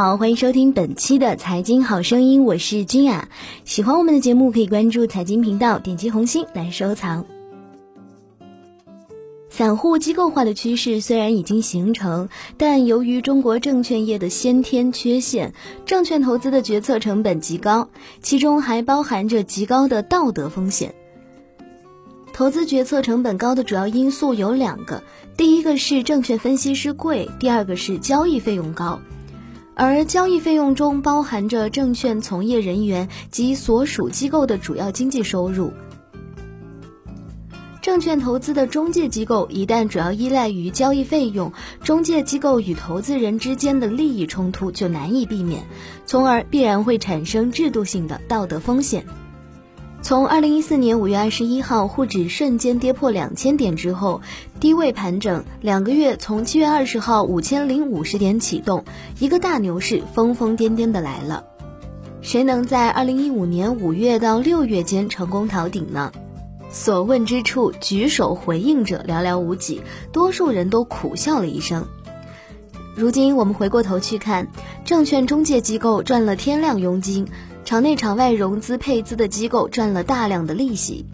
好，欢迎收听本期的财经好声音，我是君雅。喜欢我们的节目，可以关注财经频道，点击红心来收藏。散户机构化的趋势虽然已经形成，但由于中国证券业的先天缺陷，证券投资的决策成本极高，其中还包含着极高的道德风险。投资决策成本高的主要因素有两个，第一个是证券分析师贵，第二个是交易费用高。而交易费用中包含着证券从业人员及所属机构的主要经济收入。证券投资的中介机构一旦主要依赖于交易费用，中介机构与投资人之间的利益冲突就难以避免，从而必然会产生制度性的道德风险。从二零一四年五月二十一号沪指瞬间跌破两千点之后，低位盘整两个月，从七月二十号五千零五十点启动，一个大牛市疯疯癫癫的来了。谁能在二零一五年五月到六月间成功逃顶呢？所问之处，举手回应者寥寥无几，多数人都苦笑了一声。如今我们回过头去看，证券中介机构赚了天量佣金，场内场外融资配资的机构赚了大量的利息。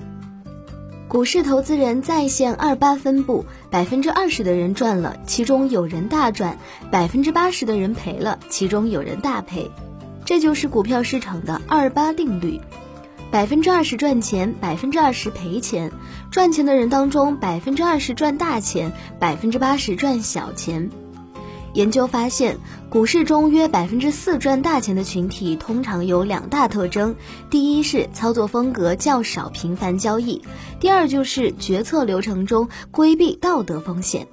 股市投资人在线二八分布，百分之二十的人赚了，其中有人大赚；百分之八十的人赔了，其中有人大赔。这就是股票市场的二八定律。百分之二十赚钱，百分之二十赔钱。赚钱的人当中，百分之二十赚大钱，百分之八十赚小钱。研究发现，股市中约百分之四赚大钱的群体，通常有两大特征：第一是操作风格较少频繁交易；第二就是决策流程中规避道德风险。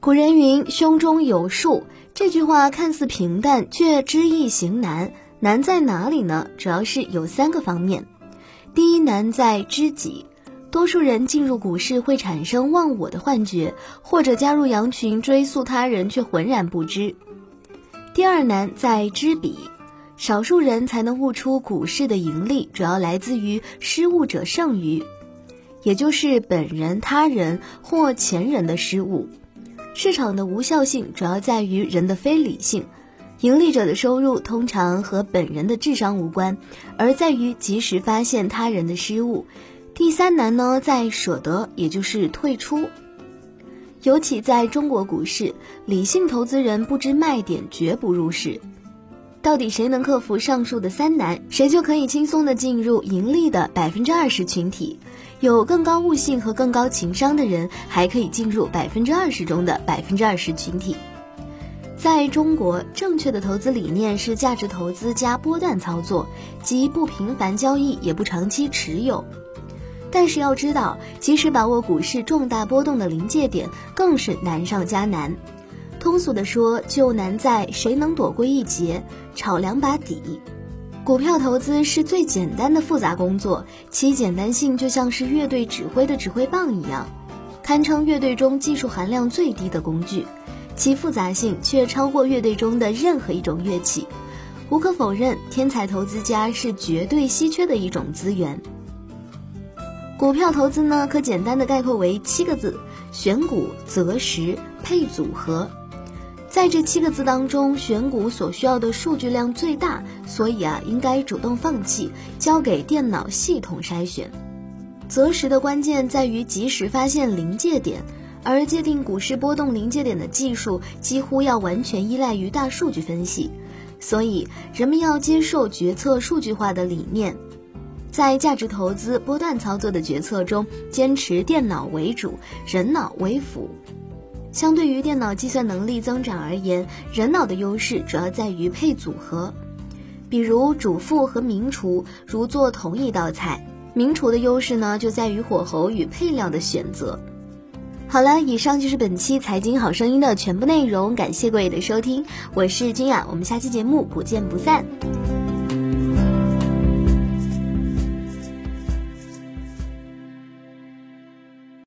古人云：“胸中有数。”这句话看似平淡，却知易行难。难在哪里呢？主要是有三个方面。第一难在知己，多数人进入股市会产生忘我的幻觉，或者加入羊群追溯他人却浑然不知。第二难在知彼，少数人才能悟出股市的盈利主要来自于失误者剩余，也就是本人、他人或前人的失误。市场的无效性主要在于人的非理性。盈利者的收入通常和本人的智商无关，而在于及时发现他人的失误。第三难呢，在舍得，也就是退出。尤其在中国股市，理性投资人不知卖点，绝不入市。到底谁能克服上述的三难，谁就可以轻松的进入盈利的百分之二十群体。有更高悟性和更高情商的人，还可以进入百分之二十中的百分之二十群体。在中国，正确的投资理念是价值投资加波段操作，即不频繁交易，也不长期持有。但是要知道，即使把握股市重大波动的临界点，更是难上加难。通俗的说，就难在谁能躲过一劫，炒两把底。股票投资是最简单的复杂工作，其简单性就像是乐队指挥的指挥棒一样，堪称乐队中技术含量最低的工具。其复杂性却超过乐队中的任何一种乐器。无可否认，天才投资家是绝对稀缺的一种资源。股票投资呢，可简单的概括为七个字：选股、择时、配组合。在这七个字当中，选股所需要的数据量最大，所以啊，应该主动放弃，交给电脑系统筛选。择时的关键在于及时发现临界点。而界定股市波动临界点的技术，几乎要完全依赖于大数据分析，所以人们要接受决策数据化的理念，在价值投资波段操作的决策中，坚持电脑为主，人脑为辅。相对于电脑计算能力增长而言，人脑的优势主要在于配组合，比如主副和名厨如做同一道菜，名厨的优势呢就在于火候与配料的选择。好了，以上就是本期财经好声音的全部内容，感谢各位的收听，我是君雅，我们下期节目不见不散。